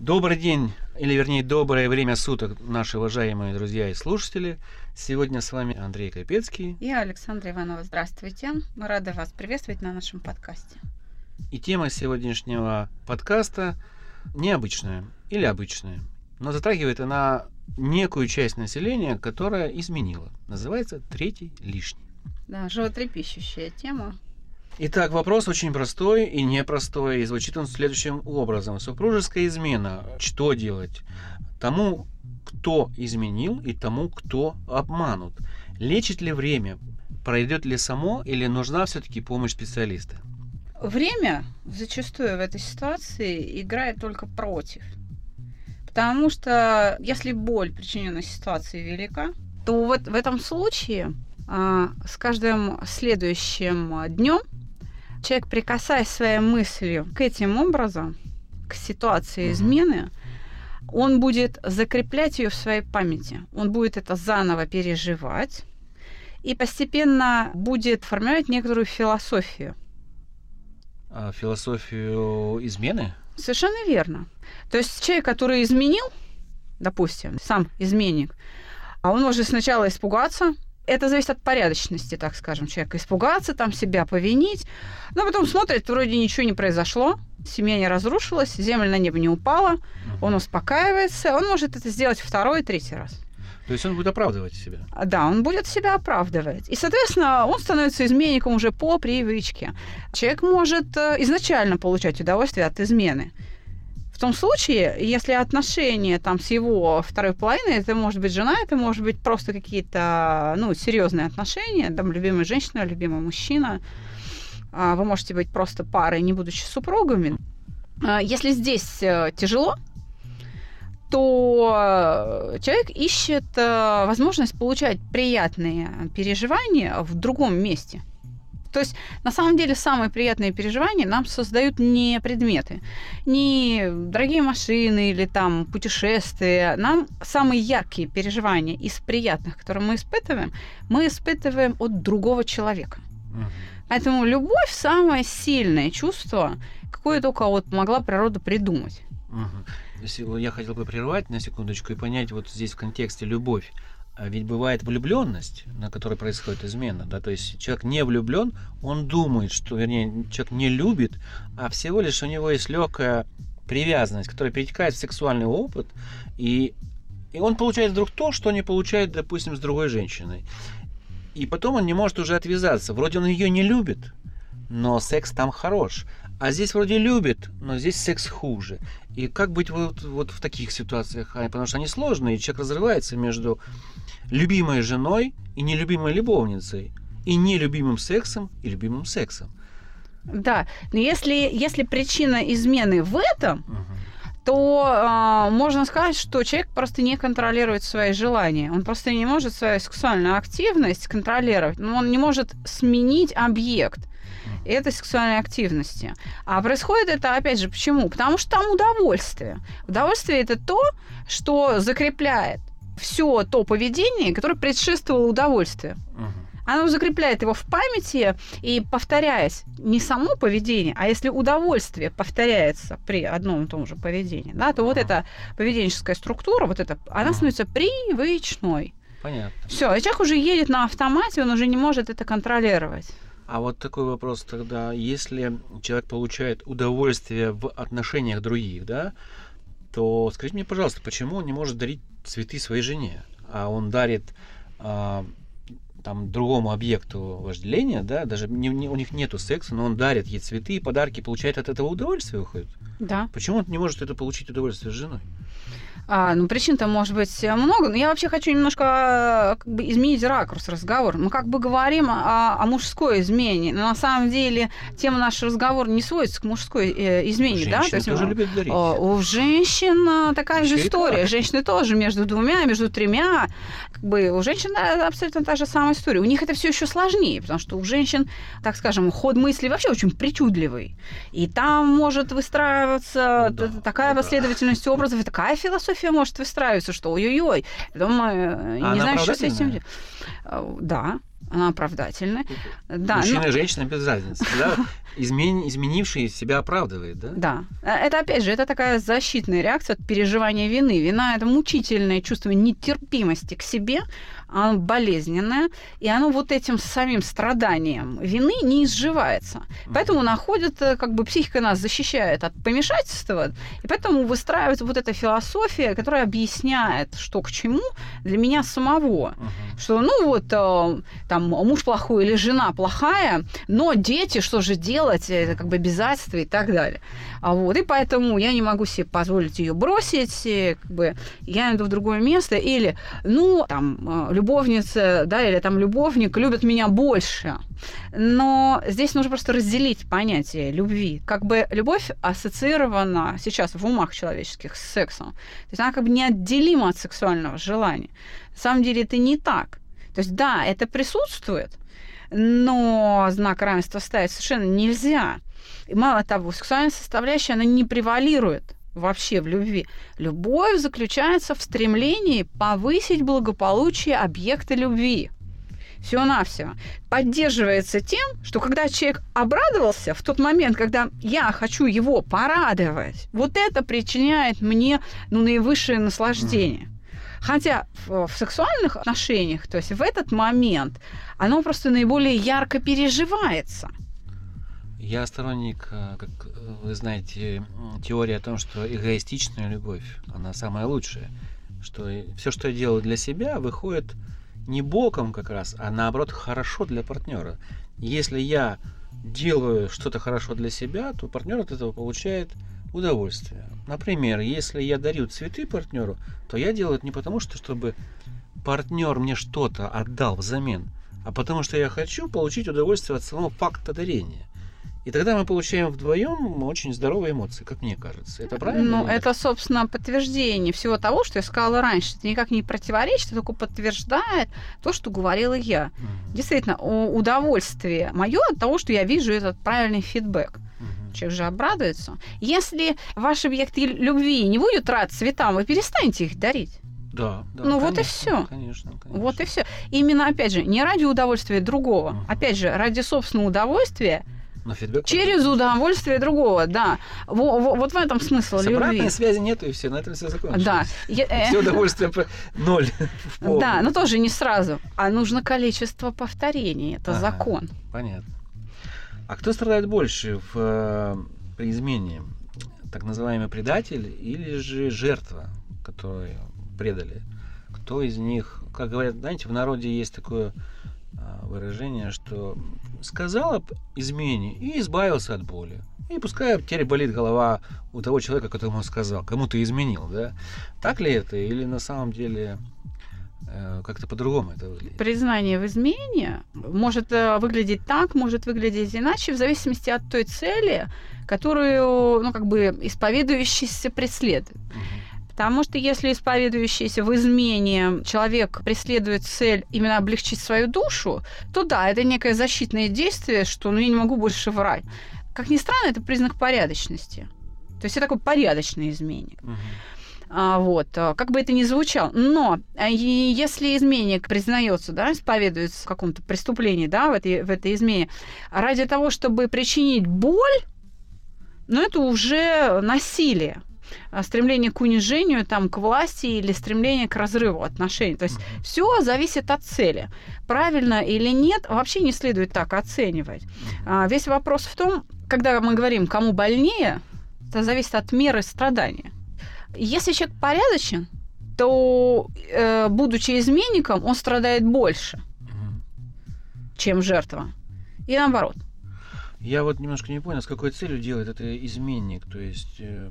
Добрый день, или вернее доброе время суток, наши уважаемые друзья и слушатели. Сегодня с вами Андрей Капецкий. И Александра Иванова. Здравствуйте. Мы рады вас приветствовать на нашем подкасте. И тема сегодняшнего подкаста необычная или обычная, но затрагивает она некую часть населения, которая изменила. Называется «третий лишний». Да, животрепещущая тема. Итак, вопрос очень простой и непростой, и звучит он следующим образом. Супружеская измена. Что делать? Тому, кто изменил, и тому, кто обманут. Лечит ли время? Пройдет ли само, или нужна все-таки помощь специалиста? Время зачастую в этой ситуации играет только против. Потому что если боль причиненной ситуации велика, то вот в этом случае а, с каждым следующим днем человек, прикасаясь своей мыслью к этим образом, к ситуации измены, он будет закреплять ее в своей памяти. Он будет это заново переживать и постепенно будет формировать некоторую философию. А философию измены? Совершенно верно. То есть человек, который изменил, допустим, сам изменник, а он может сначала испугаться, это зависит от порядочности, так скажем, человека. Испугаться, там себя повинить. Но потом смотрит, вроде ничего не произошло, семья не разрушилась, земля на небо не упала, он успокаивается, он может это сделать второй, третий раз. То есть он будет оправдывать себя? Да, он будет себя оправдывать. И, соответственно, он становится изменником уже по привычке. Человек может э, изначально получать удовольствие от измены. Том случае, если отношения там с его второй половиной, это может быть жена, это может быть просто какие-то, ну, серьезные отношения, там, любимая женщина, любимый мужчина, а, вы можете быть просто парой, не будучи супругами. А, если здесь э, тяжело, то человек ищет э, возможность получать приятные переживания в другом месте – то есть, на самом деле, самые приятные переживания нам создают не предметы, не дорогие машины или там путешествия. Нам самые яркие переживания из приятных, которые мы испытываем, мы испытываем от другого человека. Поэтому любовь самое сильное чувство, какое только вот могла природа придумать. Угу. Я хотел бы прервать на секундочку и понять вот здесь в контексте любовь. А ведь бывает влюбленность, на которой происходит измена, да, то есть человек не влюблен, он думает, что, вернее, человек не любит, а всего лишь у него есть легкая привязанность, которая перетекает в сексуальный опыт, и, и он получает вдруг то, что не получает, допустим, с другой женщиной. И потом он не может уже отвязаться. Вроде он ее не любит, но секс там хорош. А здесь вроде любит, но здесь секс хуже. И как быть вот, вот в таких ситуациях? А, потому что они сложные, и человек разрывается между любимой женой и нелюбимой любовницей, и нелюбимым сексом и любимым сексом. Да, но если, если причина измены в этом, угу. То э, можно сказать, что человек просто не контролирует свои желания. Он просто не может свою сексуальную активность контролировать. Но он не может сменить объект этой сексуальной активности. А происходит это, опять же, почему? Потому что там удовольствие. Удовольствие это то, что закрепляет все то поведение, которое предшествовало удовольствию. Оно закрепляет его в памяти и повторяясь не само поведение, а если удовольствие повторяется при одном и том же поведении, да, то вот эта поведенческая структура, вот эта, она становится привычной. Понятно. Все, и человек уже едет на автомате, он уже не может это контролировать. А вот такой вопрос тогда, если человек получает удовольствие в отношениях других, да, то скажите мне, пожалуйста, почему он не может дарить цветы своей жене, а он дарит а, там другому объекту вожделения, да, даже не, не, у них нету секса, но он дарит ей цветы и подарки, получает от этого удовольствие, выходит. Да. Почему он не может это получить удовольствие с женой? А, ну, причин-то может быть много, но я вообще хочу немножко как бы, изменить ракурс разговора. Мы как бы говорим о, о мужской измене, но на самом деле тема нашего разговора не сводится к мужской э, измене. Женщины да? То есть, тоже любят дарить. У женщин такая же история. Женщины тоже между двумя, между тремя. Как бы у женщин абсолютно та же самая история. У них это все еще сложнее, потому что у женщин, так скажем, ход мысли вообще очень причудливый. И там может выстраиваться да, такая да. последовательность образов и такая философия философия может выстраиваться, что ой-ой-ой, мы э, а не знаем, что с этим... Э, да, она оправдательная. Да, Мужчина но- и женщина без разницы. Да? Измен- Изменивший себя оправдывает, да? Да. Э, Это, опять же, это такая защитная реакция от переживания вины. Вина – это мучительное чувство нетерпимости к себе, оно болезненное, и оно вот этим самим страданием вины не изживается. Поэтому находит, э, как бы психика нас защищает от помешательства, и поэтому выстраивается вот эта философия, которая объясняет, что к чему для меня самого. Мгм. Что, ну вот, э, там, муж плохой или жена плохая, но дети, что же делать, это как бы обязательства и так далее. А вот, и поэтому я не могу себе позволить ее бросить, как бы, я иду в другое место, или, ну, там, э, любовница, да, или там любовник любят меня больше. Но здесь нужно просто разделить понятие любви. Как бы любовь ассоциирована сейчас в умах человеческих с сексом. То есть она как бы неотделима от сексуального желания. На самом деле это не так. То есть да, это присутствует, но знак равенства ставить совершенно нельзя. И мало того, сексуальная составляющая, она не превалирует вообще в любви. Любовь заключается в стремлении повысить благополучие объекта любви. Всего-навсего. Поддерживается тем, что когда человек обрадовался в тот момент, когда я хочу его порадовать, вот это причиняет мне ну, наивысшее наслаждение. Хотя в, в сексуальных отношениях, то есть в этот момент, оно просто наиболее ярко переживается. Я сторонник, э, как э, вы знаете, теории о том, что эгоистичная любовь, она самая лучшая. Что все, что я делаю для себя, выходит не боком как раз, а наоборот хорошо для партнера. Если я делаю что-то хорошо для себя, то партнер от этого получает удовольствие. Например, если я дарю цветы партнеру, то я делаю это не потому, что чтобы партнер мне что-то отдал взамен, а потому что я хочу получить удовольствие от самого факта дарения. И тогда мы получаем вдвоем очень здоровые эмоции, как мне кажется. Это правильно? Ну, это, собственно, подтверждение всего того, что я сказала раньше. Это никак не противоречит, это только подтверждает то, что говорила я. Мгм. Действительно, удовольствие мое от того, что я вижу этот правильный фидбэк. Человек же обрадуется. Если ваш объект и- любви не будет рад цветам, вы перестанете их дарить. Да, да. Ну, вот и конечно, всё. Конечно, конечно. Вот и все. Именно, опять же, не ради удовольствия другого, Мгм. опять же, ради собственного удовольствия, Но фидбэк через удовольствие другого, да. Во- во- вот в этом смысл С любви. обратной связи нету, и все, на этом все закончилось. Да. Э, Все удовольствие ноль. Да, но тоже не сразу. А нужно количество повторений. Это закон. Понятно. А кто страдает больше в, э, при измене? Так называемый предатель или же жертва, которую предали? Кто из них, как говорят, знаете, в народе есть такое а, выражение, что сказал об измене и избавился от боли. И пускай теперь болит голова у того человека, которому сказал, кому ты изменил, да? Так ли это? Или на самом деле э, как-то по-другому это выглядит? Признание в измене может э, выглядеть так, может выглядеть иначе, в зависимости от той цели, которую, ну, как бы, исповедующийся преследует. Потому что если исповедующийся в измене человек преследует цель именно облегчить свою душу, то да, это некое защитное действие, что ну, я не могу больше врать. Как ни странно, это признак порядочности. То есть это такой порядочный изменник. Мгм. А, вот, а, как бы это ни звучало. Но и если изменник признается, да, исповедуется в каком-то преступлении, да, в этой, в этой измене, ради того, чтобы причинить боль, ну, это уже насилие. А, Стремление к унижению, там, к власти или стремление к разрыву отношений. То есть Мгм. все зависит от цели. Правильно или нет, вообще не следует так оценивать. А, Весь вопрос в том, когда мы говорим, кому больнее, это зависит от меры страдания. Если человек порядочен, то, э, будучи изменником, он страдает больше, Мгм. чем жертва. И наоборот. Я вот немножко не понял, с какой целью делает это изменник, то есть... э,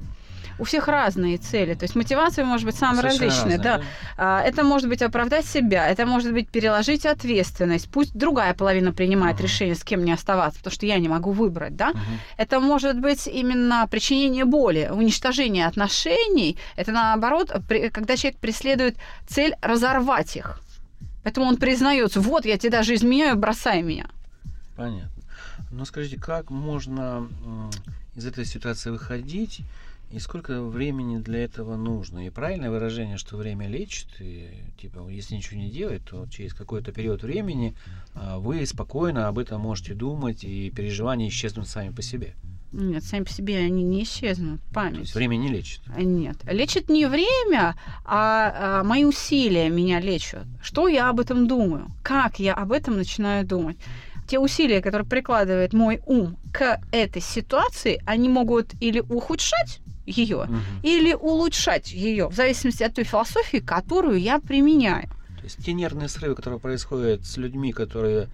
У всех разные цели. То есть мотивация может быть самая совершенно различная. разные, да. А, Это может быть оправдать себя, это может быть переложить ответственность. Пусть другая половина принимает Ага. решение, с кем мне оставаться, потому что я не могу выбрать, да. Мгм. Это может быть именно причинение боли, уничтожение отношений. Это наоборот, когда человек преследует цель разорвать их. Поэтому он признается, вот я тебе даже изменяю, бросай меня. Понятно. Но скажите, как можно из этой ситуации выходить, И сколько времени для этого нужно? И правильное выражение, что время лечит, и типа, если ничего не делать, то через какой-то период времени а, вы спокойно об этом можете думать, и переживания исчезнут сами по себе. Нет, сами по себе они не исчезнут. Память. То есть время не лечит? Нет. Лечит не время, а, а мои усилия меня лечат. Что я об этом думаю? Как я об этом начинаю думать? те усилия, которые прикладывает мой ум к этой ситуации, они могут или ухудшать ее, угу. или улучшать ее, в зависимости от той философии, которую я применяю. То есть те нервные срывы, которые происходят с людьми, которые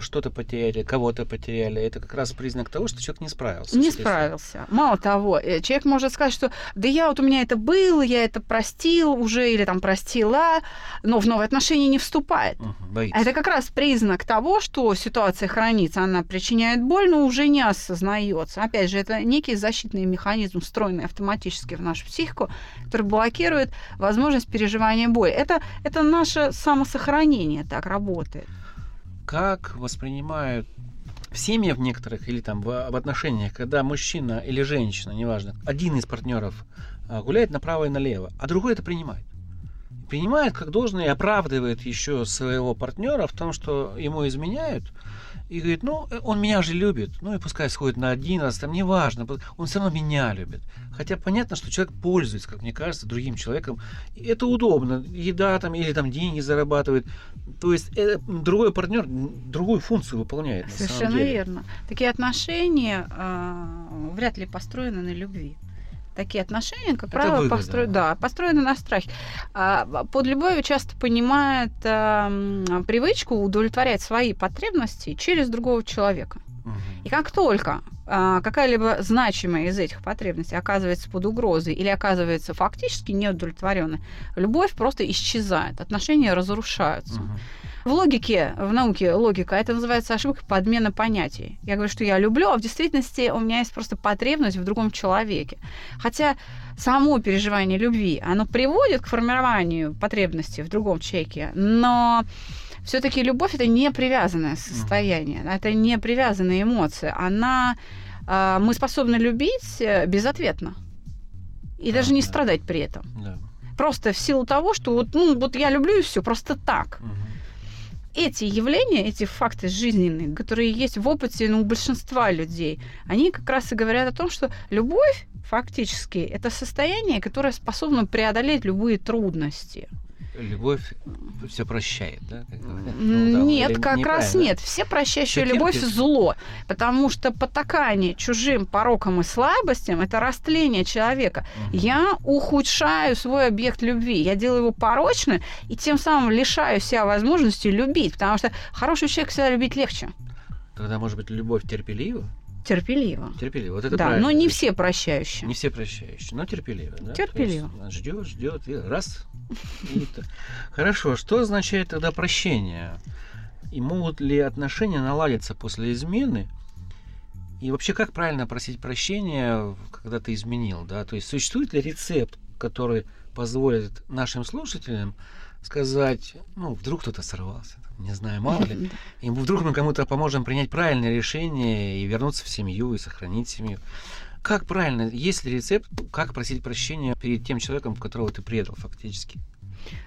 что-то потеряли, кого-то потеряли, это как раз признак того, что человек не справился. Не справился. Мало того, э, человек может сказать, что да я вот у меня это было, я это простил уже или там простила, но в новые отношения не вступает. Угу, это как раз признак того, что ситуация хранится, она причиняет боль, но уже не осознается. Опять же, это некий защитный механизм, встроенный автоматически в нашу психику, который блокирует возможность переживания боли. Это, это наше самосохранение так работает как воспринимают в семьях некоторых или там в, в отношениях, когда мужчина или женщина, неважно, один из партнеров а, гуляет направо и налево, а другой это принимает. Принимает как должное и оправдывает еще своего партнера в том, что ему изменяют, и говорит, ну, э, он меня же любит, ну и пускай сходит на один раз, там неважно, он все равно меня любит. Хотя понятно, что человек пользуется, как мне кажется, другим человеком. И это удобно. Еда там или там деньги зарабатывает. То есть это, другой партнер другую функцию выполняет. Совершенно верно. Такие отношения э, вряд ли построены на любви такие отношения, как это правило, постро... да, построены на страхе. А, под любовью часто понимает э, привычку удовлетворять свои потребности через другого человека. И как только а, какая-либо значимая из этих потребностей оказывается под угрозой или оказывается фактически неудовлетворенной, любовь просто исчезает, отношения разрушаются. Угу. В логике, в науке логика, это называется ошибка подмена понятий. Я говорю, что я люблю, а в действительности у меня есть просто потребность в другом человеке. Хотя само переживание любви, оно приводит к формированию потребности в другом человеке, но все-таки любовь это не привязанное состояние, это не привязанная эмоция. Она э, мы способны любить э, безответно и да, даже не да. страдать при этом. Да. Просто в силу того, что вот, ну, вот я люблю и все, просто так. Угу эти явления, эти факты жизненные, которые есть в опыте ну, у большинства людей, они как раз и говорят о том, что любовь фактически это состояние, которое способно преодолеть любые трудности любовь все прощает, да? Ну, нет, как раз нет. Все прощающая все любовь терпит. зло, потому что потакание чужим порокам и слабостям это растление человека. Угу. Я ухудшаю свой объект любви, я делаю его порочным и тем самым лишаю себя возможности любить, потому что хороший человек всегда любить легче. Тогда, может быть, любовь терпелива? Терпеливо. Терпеливо. Вот это да, правильно. но не все прощающие. Не все прощающие, но терпеливо. Да? Терпеливо. Ждет, ждет, и раз. И Хорошо, что означает тогда прощение? И могут ли отношения наладиться после измены? И вообще, как правильно просить прощения, когда ты изменил? Да? То есть существует ли рецепт, который позволит нашим слушателям сказать, ну, вдруг кто-то сорвался, не знаю, мало ли, и вдруг мы кому-то поможем принять правильное решение и вернуться в семью, и сохранить семью. Как правильно, есть ли рецепт, как просить прощения перед тем человеком, которого ты предал фактически?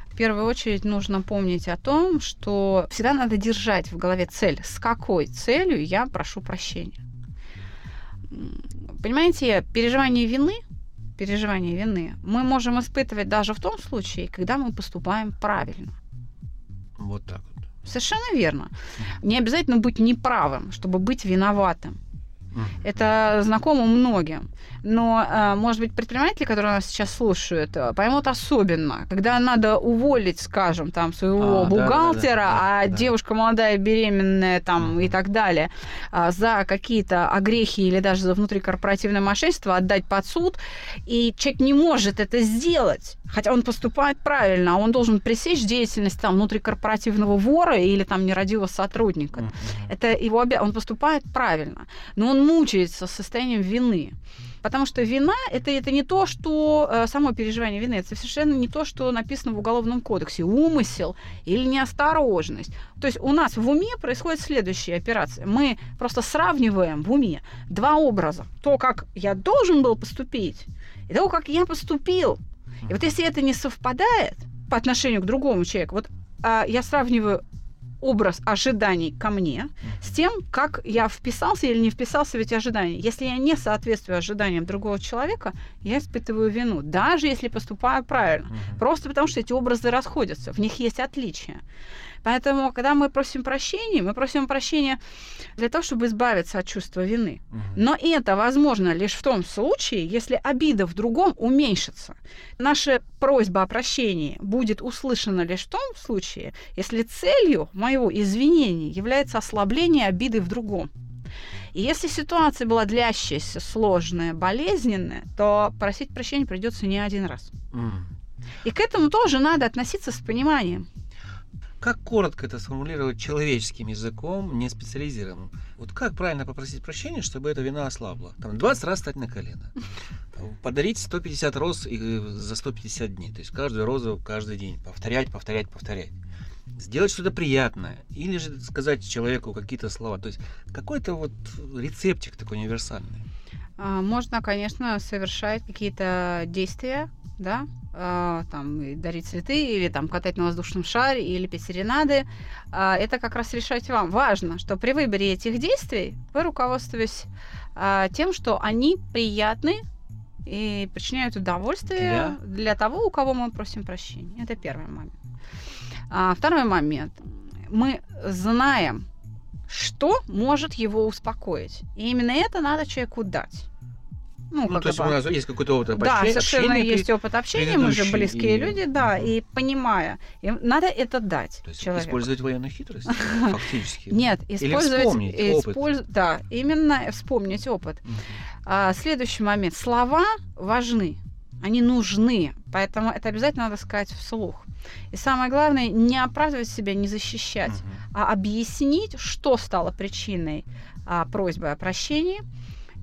В первую очередь нужно помнить о том, что всегда надо держать в голове цель. С какой целью я прошу прощения? Понимаете, переживание вины переживание вины мы можем испытывать даже в том случае, когда мы поступаем правильно. Вот так вот. Совершенно верно. Не обязательно быть неправым, чтобы быть виноватым. Это знакомо многим. Но, э, может быть, предприниматели, которые нас сейчас слушают, э, поймут особенно, когда надо уволить, скажем, там своего а, бухгалтера, да, да, да, а да. девушка молодая, беременная там и так далее, а, за какие-то огрехи или даже за внутрикорпоративное мошенничество отдать под суд, и человек не может это сделать, хотя он поступает правильно, а он должен пресечь деятельность там внутрикорпоративного вора или там нерадивого сотрудника. Это его обя... он поступает правильно, но он мучается состоянием вины. Потому что вина это, это не то, что э, само переживание вины, это совершенно не то, что написано в Уголовном кодексе. Умысел или неосторожность. То есть у нас в уме происходит следующая операция. Мы просто сравниваем в уме два образа. То, как я должен был поступить, и того, как я поступил. И вот если это не совпадает по отношению к другому человеку, вот а, я сравниваю образ ожиданий ко мне с тем, как я вписался или не вписался в эти ожидания. Если я не соответствую ожиданиям другого человека, я испытываю вину, даже если поступаю правильно. Просто потому, что эти образы расходятся, в них есть отличия. Поэтому, когда мы просим прощения, мы просим прощения для того, чтобы избавиться от чувства вины. Мгм. Но это возможно лишь в том случае, если обида в другом уменьшится. Наша просьба о прощении будет услышана лишь в том случае, если целью моего извинения является ослабление обиды в другом. И если ситуация была длящаяся, сложная, болезненная, то просить прощения придется не один раз. М. И к этому тоже надо относиться с пониманием. Как коротко это сформулировать человеческим языком, не специализированным? Вот как правильно попросить прощения, чтобы эта вина ослабла? Там 20 раз стать на колено. Подарить 150 роз и за 150 дней. То есть каждую розу каждый день. Повторять, повторять, повторять. Сделать что-то приятное. Или же сказать человеку какие-то слова. То есть какой-то вот рецептик такой универсальный. А, Можно, конечно, совершать какие-то действия, да, а, там и дарить цветы или там катать на воздушном шаре или петь серенады. А, Это как раз решать вам. Важно, что при выборе этих действий вы руководствуетесь а, тем, что они приятны и причиняют удовольствие для, того, у кого мы просим прощения. Это первый момент. А второй момент. Мы знаем, что может его успокоить. И именно это надо человеку дать. Ну, Ну, то есть бы- у нас есть какой-то опыт да, общения, совершенно общения, есть опыт общения, мы же близкие и- люди, да, и понимая, им надо это дать То есть человеку. использовать военную хитрость фактически. Нет, Или использовать, вспомнить опыт. да, именно вспомнить опыт. А, следующий момент. Слова важны, они нужны, поэтому это обязательно надо сказать вслух. И самое главное, не оправдывать себя, не защищать, а объяснить, что стало причиной а, просьбы о прощении,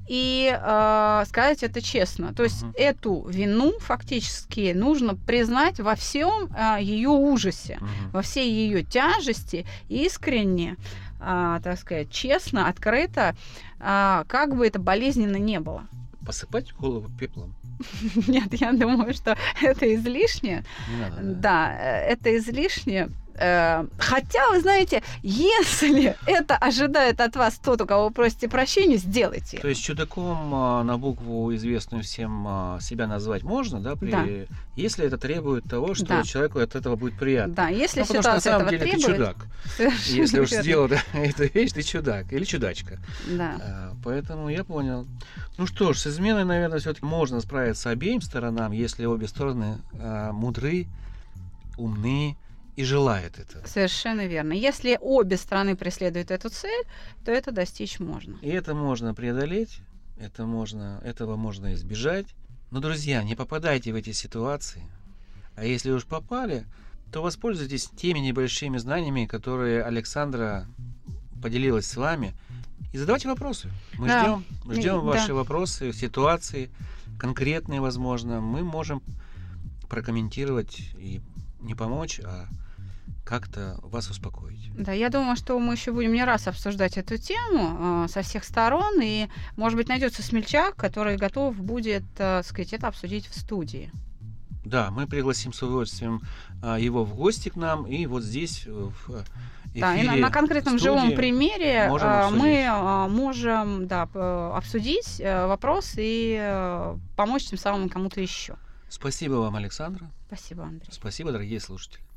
и а, сказать это честно. То есть Мгм. эту вину фактически нужно признать во всем ее ужасе, Мгм. во всей ее тяжести, искренне, а, так сказать, честно, открыто, а, как бы это болезненно не было. Посыпать голову пеплом? Нет, я думаю, что это излишне. Не надо, Да, э, это излишне. Э, Хотя, вы знаете, если это ожидает от вас тот, у кого вы просите прощения, сделайте. То есть чудаком а, на букву известную всем а, себя назвать можно, да, при... Да. если это требует того, что Да. человеку от этого будет приятно. Да, если Ну, потому что на самом этого деле ты требует, чудак. совершенно Если уж сделал эту вещь, ты чудак или чудачка. Да. А, Поэтому я понял. Ну что ж, с изменой, наверное, все-таки можно справиться обеим сторонам, если обе стороны мудры, умны и желают это. Совершенно верно. Если обе стороны преследуют эту цель, то это достичь можно. И это можно преодолеть, это можно, этого можно избежать. Но, друзья, не попадайте в эти ситуации. А если уж попали, то воспользуйтесь теми небольшими знаниями, которые Александра поделилась с вами. И задавайте вопросы. Мы Да. ждем, ждем И- ваши да. вопросы, ситуации, конкретные, возможно. Мы можем прокомментировать и не помочь, а как-то вас успокоить. Да, я думаю, что мы еще будем не раз обсуждать эту тему э, со всех сторон, и, может быть, найдется смельчак, который готов будет, э, сказать, это обсудить в студии. Да, мы пригласим с удовольствием а, его в гости к нам, и вот здесь э, в э, Да, и на, эфире на конкретном живом примере можем э, обсудить. мы э, можем да, обсудить э, вопрос и э, помочь тем самым кому-то еще. Спасибо вам, Александра. Спасибо, Андрей. Спасибо, дорогие слушатели.